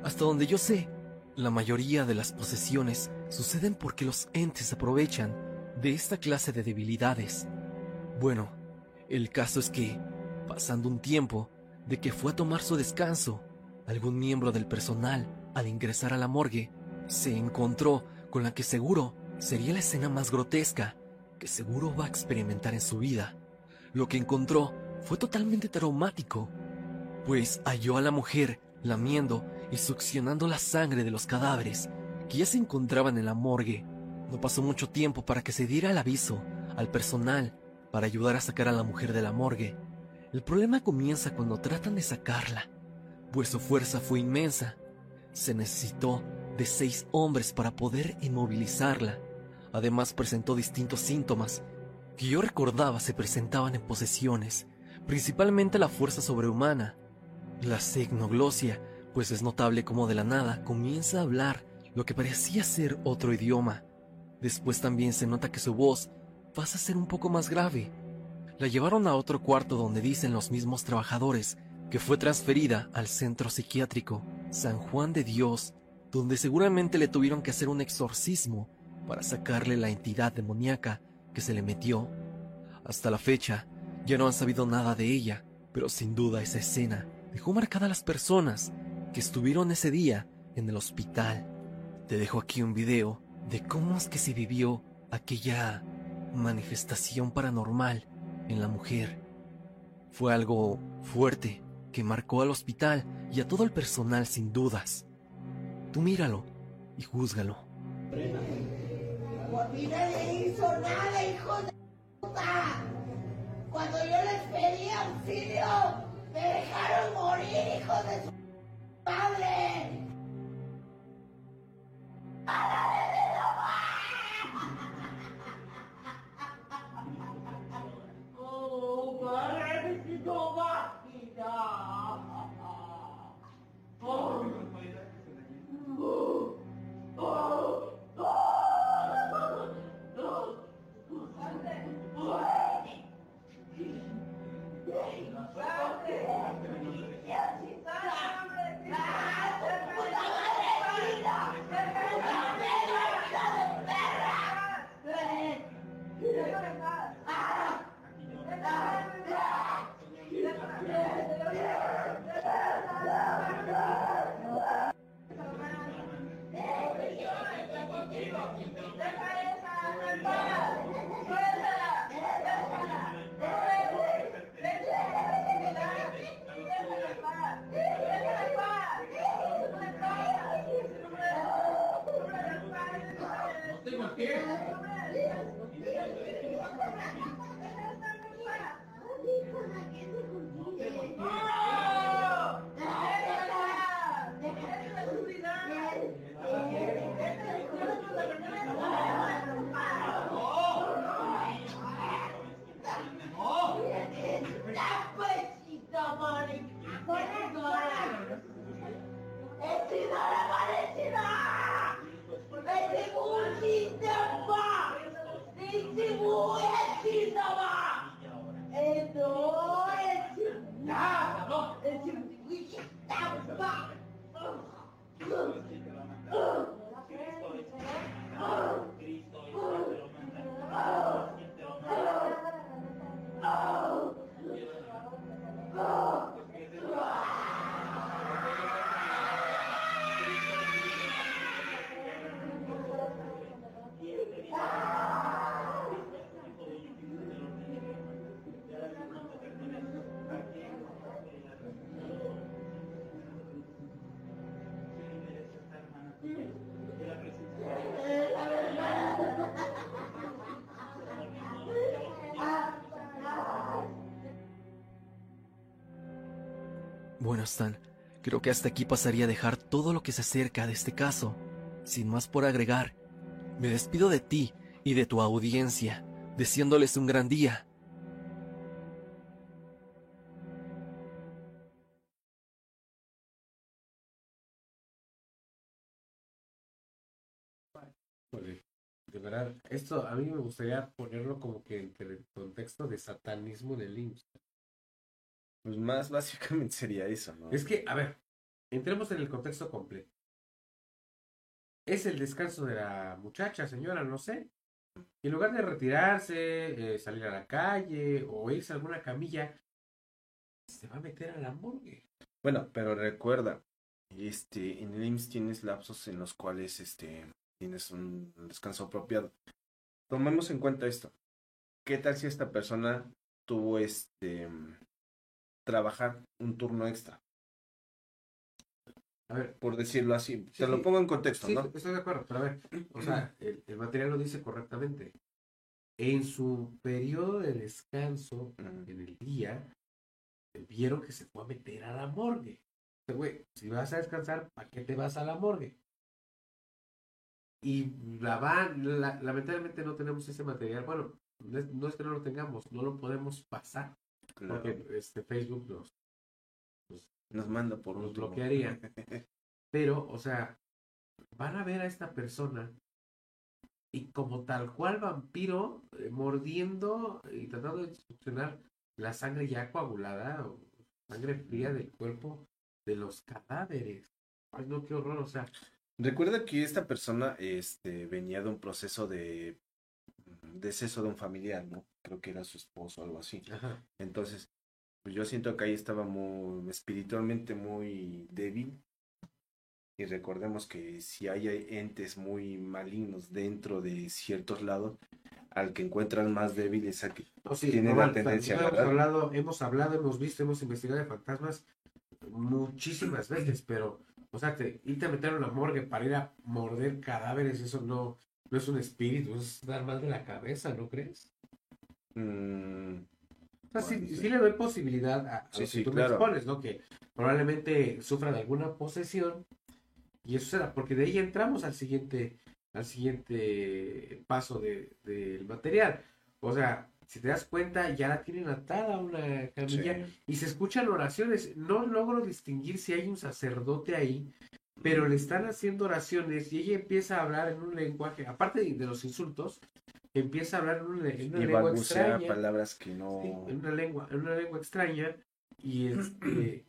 Hasta donde yo sé, la mayoría de las posesiones suceden porque los entes aprovechan de esta clase de debilidades. Bueno, el caso es que, pasando un tiempo de que fue a tomar su descanso, algún miembro del personal, al ingresar a la morgue, se encontró con la que seguro sería la escena más grotesca que seguro va a experimentar en su vida. Lo que encontró fue totalmente traumático pues halló a la mujer lamiendo y succionando la sangre de los cadáveres que ya se encontraban en la morgue. No pasó mucho tiempo para que se diera el aviso al personal para ayudar a sacar a la mujer de la morgue. El problema comienza cuando tratan de sacarla, pues su fuerza fue inmensa. Se necesitó de seis hombres para poder inmovilizarla. Además presentó distintos síntomas que yo recordaba se presentaban en posesiones, principalmente la fuerza sobrehumana, la segnoglosia, pues es notable como de la nada comienza a hablar lo que parecía ser otro idioma. Después también se nota que su voz pasa a ser un poco más grave. La llevaron a otro cuarto donde dicen los mismos trabajadores que fue transferida al centro psiquiátrico San Juan de Dios, donde seguramente le tuvieron que hacer un exorcismo para sacarle la entidad demoníaca que se le metió. Hasta la fecha, ya no han sabido nada de ella, pero sin duda esa escena dejó marcada a las personas que estuvieron ese día en el hospital. Te dejo aquí un video de cómo es que se vivió aquella manifestación paranormal en la mujer. Fue algo fuerte que marcó al hospital y a todo el personal sin dudas. Tú míralo y júzgalo. Por mí le hizo nada, hijo de puta. Cuando yo les pedí auxilio, me dejaron morir, hijo de su padre. Oh, Creo que hasta aquí pasaría a dejar todo lo que se acerca de este caso. Sin más por agregar, me despido de ti y de tu audiencia, deseándoles un gran día. Esto a mí me gustaría ponerlo como que en el contexto de satanismo del IMSS. Pues más básicamente sería eso, ¿no? Es que, a ver, entremos en el contexto completo. Es el descanso de la muchacha, señora, no sé. Y en lugar de retirarse, eh, salir a la calle o irse a alguna camilla, se va a meter a la morgue. Bueno, pero recuerda, este, en el IMSS tienes lapsos en los cuales este, tienes un descanso apropiado. Tomemos en cuenta esto. ¿Qué tal si esta persona tuvo este trabajar un turno extra? A ver, Por decirlo así. Sí, Te lo pongo en contexto, sí, ¿no? estoy de acuerdo, pero a ver, o sea, el, el material lo dice correctamente. En su periodo de descanso Ujú. en el día, vieron que se fue a meter a la morgue. O sea, güey, si vas a descansar, ¿para qué te vas a la morgue? Y la van, la- lamentablemente no tenemos ese material. Bueno, no es, no es que no lo tengamos, no lo podemos pasar. Claro. Porque este Facebook nos, Nos manda por nos último. bloquearía. Pero, o sea, van a ver a esta persona y como tal cual vampiro, eh, mordiendo y tratando de succionar la sangre ya coagulada o sangre fría del cuerpo de los cadáveres. Ay, no, qué horror, o sea, Recuerda que esta persona este, venía de un proceso de deceso de un familiar, ¿no? Creo que era su esposo o algo así. ajá. Entonces, pues yo siento que ahí estaba muy espiritualmente muy débil. Y recordemos que si hay entes muy malignos dentro de ciertos lados, al que encuentran más débil es al que No, sí, tiene normal, la tendencia a hemos hablado, hemos hablado, hemos visto, hemos investigado de fantasmas muchísimas veces, pero, o sea, te, irte a meter en la morgue para ir a morder cadáveres, eso no, no es un espíritu, es dar mal de la cabeza, ¿no crees? Mm, O sea, sí, Bueno, sí. sí le doy posibilidad a, a Sí, lo que tú me expones, ¿no? Que probablemente sufra de alguna posesión y eso será, porque de ahí entramos al siguiente, al siguiente paso de- del material. O sea, si te das cuenta, ya la tienen atada a una camilla sí. y se escuchan oraciones. No logro distinguir si hay un sacerdote ahí, pero le están haciendo oraciones y ella empieza a hablar en un lenguaje, aparte de, de los insultos, empieza a hablar una Y lengua extraña. palabras que no... Sí, en una lengua, en una lengua extraña y este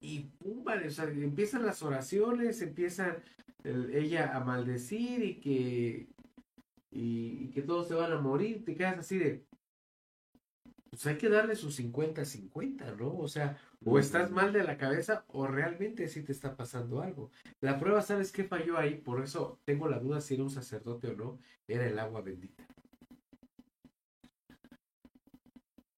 y pum, vale, o sea, empiezan las oraciones, empiezan el- ella a maldecir y que y, y que todos se van a morir, te quedas así de pues hay que darle sus 50-50, ¿no? O sea, o estás mal de la cabeza o realmente sí te está pasando algo. La prueba, ¿sabes qué falló ahí? Por eso tengo la duda si era un sacerdote o no, era el agua bendita.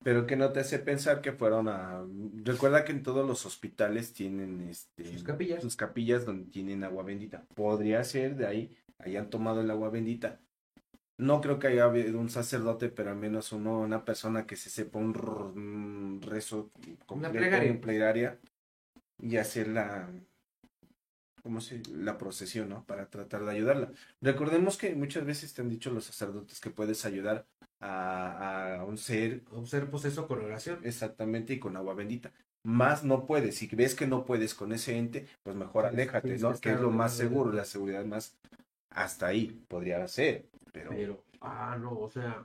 Pero que no te hace pensar que fueron a... Recuerda que en todos los hospitales tienen este, Sus capillas. sus capillas donde tienen agua bendita. Podría ser de ahí, hayan tomado el agua bendita. No creo que haya habido un sacerdote, pero al menos uno, una persona que se sepa un, rezo completo, una plegaria, y hacer la, ¿cómo se? La procesión, ¿no? Para tratar de ayudarla. Recordemos que muchas veces te han dicho los sacerdotes que puedes ayudar a, a un ser Un ser poseso con oración. Exactamente, y con agua bendita. Más no puedes. Si ves que no puedes con ese ente, pues mejor aléjate, ¿no? que es lo más seguro, la seguridad más. Hasta ahí podría ser. Pero, Pero, ah, no, o sea,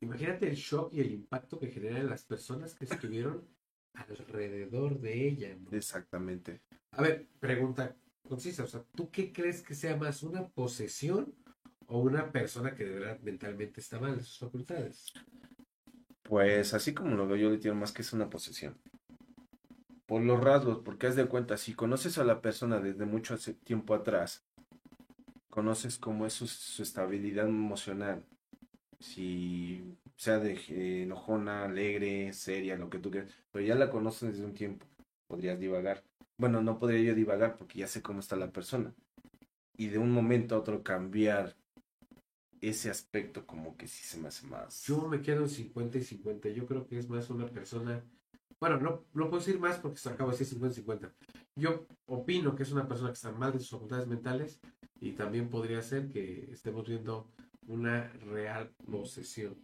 imagínate el shock y el impacto que generan las personas que estuvieron alrededor de ella. ¿no? exactamente. A ver, pregunta concisa, o sea, ¿tú qué crees que sea más una posesión o una persona que de verdad mentalmente está mal en sus facultades? Pues así como lo veo yo, le tiro más que es una posesión. Por los rasgos, porque haz de cuenta, si conoces a la persona desde mucho tiempo atrás, conoces cómo es su, estabilidad emocional, si sea de enojona, alegre, seria, lo que tú quieras, pero ya la conoces desde un tiempo, podrías divagar. Bueno, no podría yo divagar porque ya sé cómo está la persona. Y de un momento a otro cambiar ese aspecto como que sí se me hace más... Yo me quedo en 50 y 50. Yo creo que es más una persona. Bueno, no, no puedo decir más porque se acaba de decir 50 y 50. Yo opino que es una persona que está mal de sus facultades mentales y también podría ser que estemos viendo una real posesión.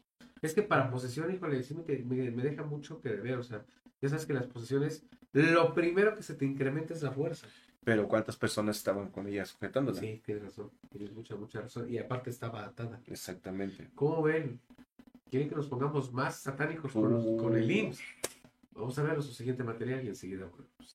Es que para posesión, híjole, sí me, me, me deja mucho que deber. O sea, ya sabes que las posesiones, lo primero que se te incrementa es la fuerza. Pero ¿cuántas personas estaban con ella sujetándola? Sí, tienes razón. Tienes mucha, mucha razón. Y aparte estaba atada. Exactamente. ¿Cómo ven? ¿Quieren que nos pongamos más satánicos con, los- con el IMSS? Vamos a ver su siguiente material y enseguida volvemos.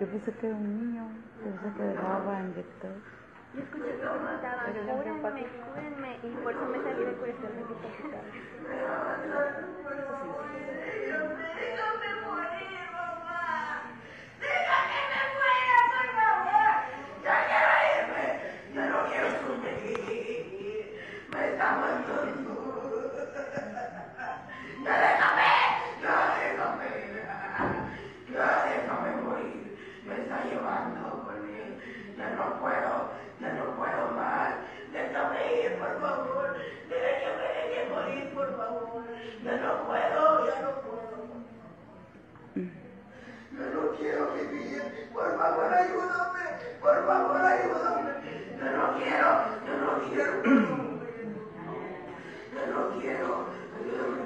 Yo pensé que era un niño, pensé que dejaba inyectar. Yo escuché que gritaban, cúrenme, cúrenme, y por eso me salí de cuestión de hospital. Déjame morir, mamá. Déjame que me muera, por favor. Ya quiero irme. Ya no quiero sufrir. Me está matando. Ya déjame. Ya déjame. Ya déjame morir. Me está llevando por mí. Ya no puedo. Ya no puedo más. Déjame ir, por favor. Dile que me deje morir, por favor. Ya no puedo. Ya no puedo. Yo no quiero vivir. Por favor, ayúdame. Por favor, ayúdame. Yo no quiero. Yo no quiero. Yo no quiero. Ayúdame.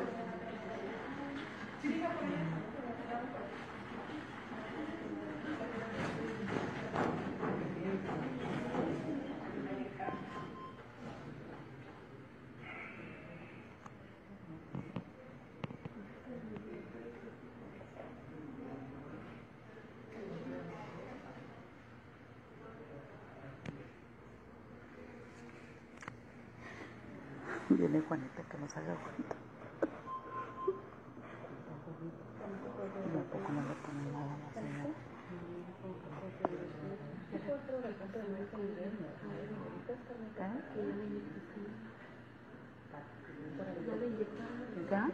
Viene Juanita que nos haga Juanita. Tampoco no le pone nada. ¿Ya?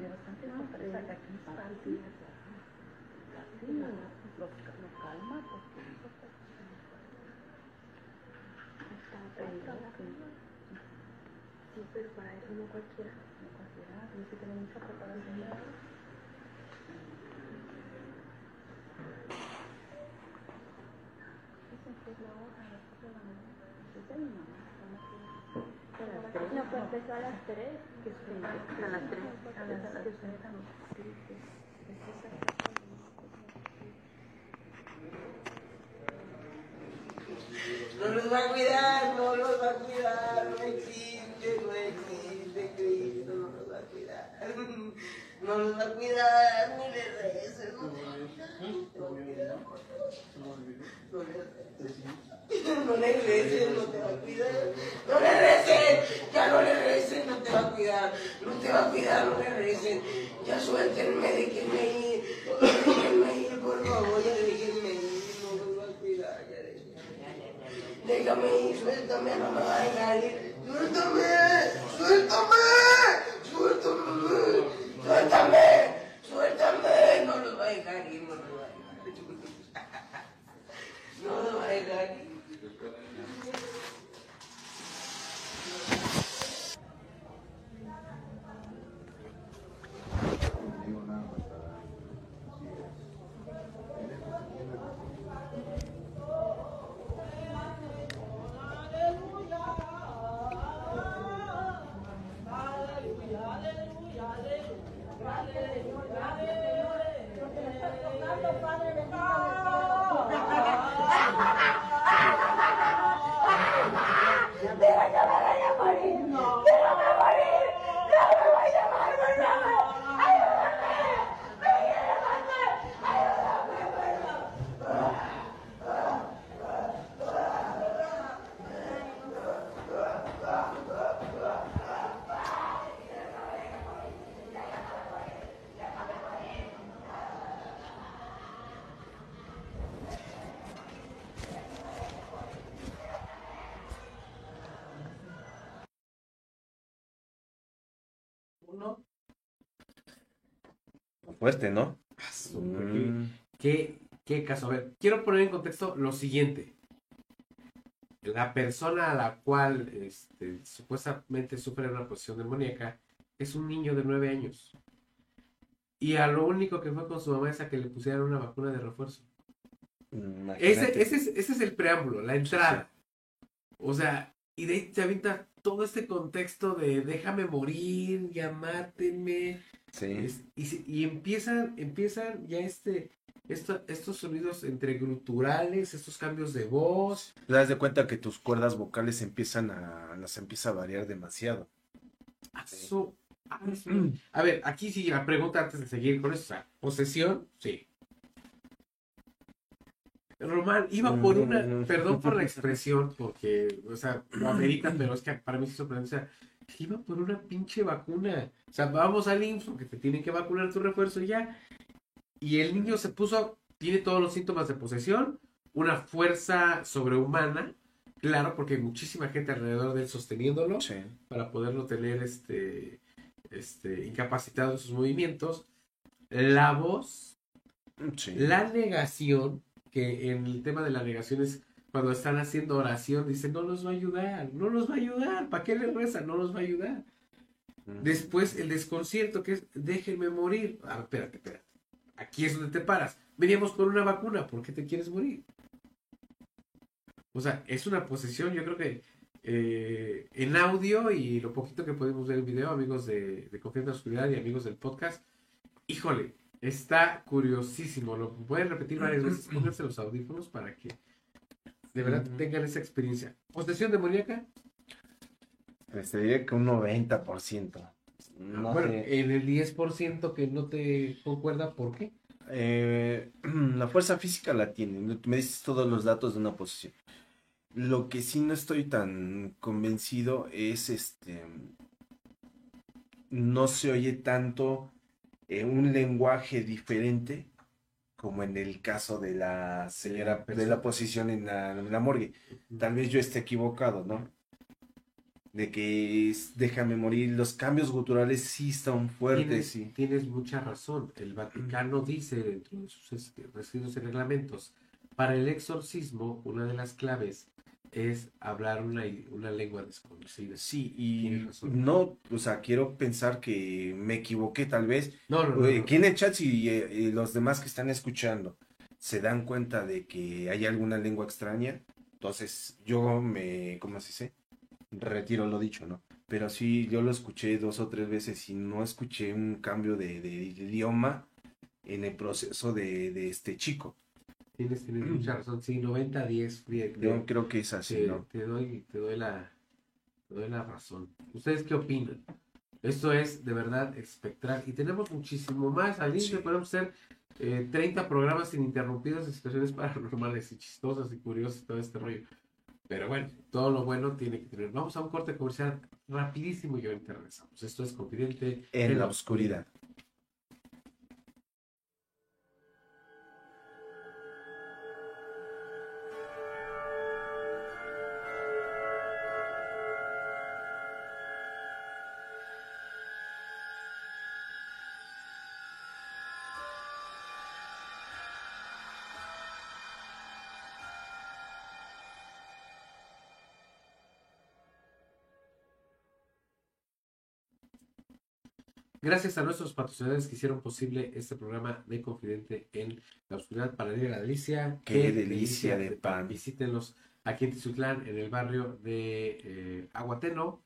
Pero para eso no cualquiera. No cualquiera, tiene que tener mucha preparación. No, pues empezó a las 3. A las 3. A las 3. No los va a cuidar, no los va a cuidar, no existe, no existe, Cristo no los va a cuidar. No los va a cuidar, ni le recen, no te va a cuidar. No le recen, no te va a cuidar. No le recen, ya no le recen, no te va a cuidar. No te va a cuidar, no le recen. Ya suéltenme, déjenme ir. Déjenme ir, por favor, ya déjenme ir. No los va a cuidar, ya déjenme Déjame ir, suéltame, no me va a dejar ir. Suéltame, suéltame, suéltame, suéltame, suéltame. No los va a dejar ir, no los va a dejar. No los va a dejar Fuerte, ¿no? Mm. ¿Qué, ¿Qué caso? A ver, quiero poner en contexto lo siguiente. La persona a la cual este, supuestamente sufre una posición demoníaca es un niño de nueve años. Y a lo único que fue con su mamá es a que le pusieran una vacuna de refuerzo. Ese, ese, es, ese es el preámbulo, la entrada. O sea, y de ahí te avienta todo este contexto de déjame morir, ya Sí. y, y, empiezan, empiezan ya este, estos sonidos entre gruturales, estos cambios de voz. Te das de cuenta que tus cuerdas vocales empiezan a, las empieza a variar demasiado. A ver, aquí sí la pregunta antes de seguir con eso. posesión, sí. Román, iba por una, mm. perdón por la expresión, porque, o sea, lo amerita, pero es que para mí es sorprendente. O sea, iba por una pinche vacuna. O sea, vamos al IMSS porque te tienen que vacunar tu refuerzo ya. Y el niño se puso, tiene todos los síntomas de posesión, una fuerza sobrehumana, claro, porque hay muchísima gente alrededor de él sosteniéndolo para poderlo tener este, este, incapacitado en sus movimientos. La voz, la negación, que en el tema de la negación es cuando están haciendo oración, dicen, no nos va a ayudar, no nos va a ayudar, ¿para qué le rezan? No nos va a ayudar. Después el desconcierto que es, déjenme morir. Ah, espérate, espérate. Aquí es donde te paras. Veníamos por una vacuna, ¿por qué te quieres morir? O sea, es una posesión, yo creo que eh, en audio y lo poquito que podemos ver en video, amigos de, de Confianza Oscuridad y amigos del podcast, híjole, Está curiosísimo. Lo pueden repetir varias veces. Pónganse los audífonos para que de verdad tengan esa experiencia. ¿Posesión demoníaca? Pues te diría que un 90%. No bueno, en el 10% que no te concuerda, ¿por qué? Eh, la fuerza física la tiene. Me dices todos los datos de una posición. Lo que sí no estoy tan convencido es este. No se oye tanto un lenguaje diferente, como en el caso de la señora, de la posición en la, morgue. Tal vez yo esté equivocado, ¿no? De que es, déjame morir, los cambios guturales sí están fuertes. Tienes, tienes mucha razón. El Vaticano dice dentro de sus residuos y reglamentos, para el exorcismo, una de las claves es hablar una, una lengua desconocida. Sí, y no, o sea, quiero pensar que me equivoqué tal vez. No, no, no. Aquí en el chat y, eh, los demás que están escuchando se dan cuenta de que hay alguna lengua extraña, entonces yo me, ¿cómo se dice? Retiro lo dicho, ¿no? Pero sí, yo lo escuché dos o tres veces y no escuché un cambio de, de idioma en el proceso de, de este chico. Tienes, tienes mucha razón. Sí, 90 10. Yo creo que es así, te, ¿no? Te doy, te doy la, te doy la razón. ¿Ustedes qué opinan? Esto es de verdad espectral. Y tenemos muchísimo más. Al inicio podemos hacer eh, 30 programas ininterrumpidos de situaciones paranormales y chistosas y curiosas, todo este rollo. Pero bueno, todo lo bueno tiene que tener. Vamos a un corte comercial rapidísimo y ahorita regresamos. Esto es Confidente en, la oscuridad. Gracias a nuestros patrocinadores que hicieron posible este programa de Confidente en la Oscuridad Panadería La Delicia. Qué, delicia, de pan. Visítenlos aquí en Tizutlán, en el barrio de eh, Aguateno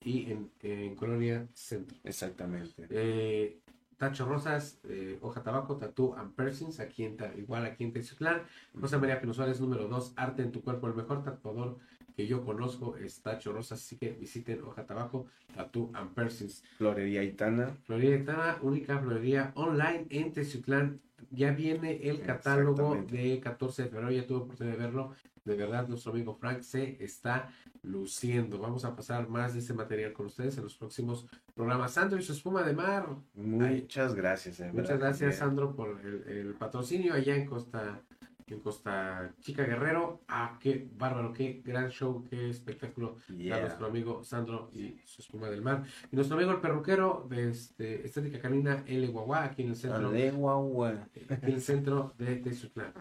y en, Colonia Centro. Exactamente. Eh, Tacho Rosas, eh, Hoja Tabaco, Tattoo and Persons, aquí en, igual aquí en Tizutlán. José María Pino Suárez, número 2, Arte en tu cuerpo, el mejor tatuador que yo conozco es Tacho Rosas, así que visiten Hoja Tabaco, Tattoo and Persons. Florería Itana. Florería Itana, única florería online en Teciutlán. Ya viene el catálogo de 14 de febrero, ya tuve oportunidad de verlo. De verdad, nuestro amigo Frank se está luciendo. Vamos a pasar más de este material con ustedes en los próximos programas. Sandro y su espuma de mar. Muchas gracias. muchas gracias, Sandro, por el, patrocinio allá en Costa en Costa Chica Guerrero. Ah, qué bárbaro, qué gran show, qué espectáculo Yeah. a nuestro amigo Sandro y su espuma del mar. Y nuestro amigo el perruquero de este, Estética Canina L. Guagua, aquí en el centro, guau. aquí en el centro de Tezutlán.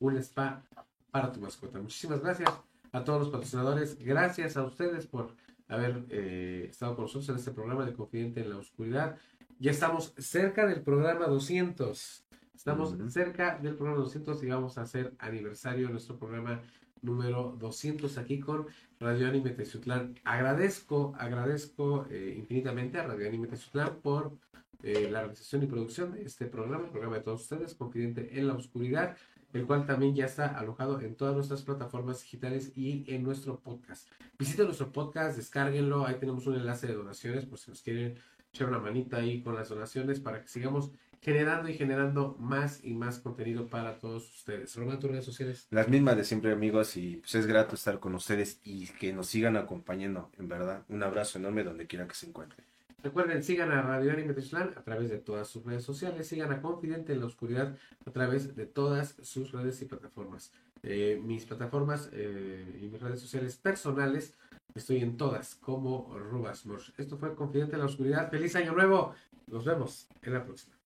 Un spa para tu mascota. Muchísimas gracias a todos los patrocinadores. Gracias a ustedes por haber eh, estado con nosotros en este programa de Confidente en la Oscuridad. Ya estamos cerca del programa 200. Estamos cerca del programa 200 y vamos a hacer aniversario de nuestro programa número 200 aquí con Radio Anime Tezutlán. Agradezco, agradezco eh, infinitamente a Radio Anime Tezutlán por eh, la realización y producción de este programa, el programa de todos ustedes, Confidente en la Oscuridad, el cual también ya está alojado en todas nuestras plataformas digitales y en nuestro podcast. Visiten nuestro podcast, descárguenlo, ahí tenemos un enlace de donaciones por si nos quieren echar una manita ahí con las donaciones para que sigamos generando y generando más y más contenido para todos ustedes. Román, tus redes sociales. Las mismas de siempre, amigos, y pues es grato estar con ustedes y que nos sigan acompañando, en verdad. Un abrazo enorme donde quiera que se encuentren. Recuerden, sigan a Radio Anime Tezutlán a través de todas sus redes sociales, sigan a Confidente en la Oscuridad a través de todas sus redes y plataformas. Eh, mis plataformas eh, y mis redes sociales personales, estoy en todas como Rubas. Esto fue Confidente en la Oscuridad. ¡Feliz Año Nuevo! Nos vemos en la próxima.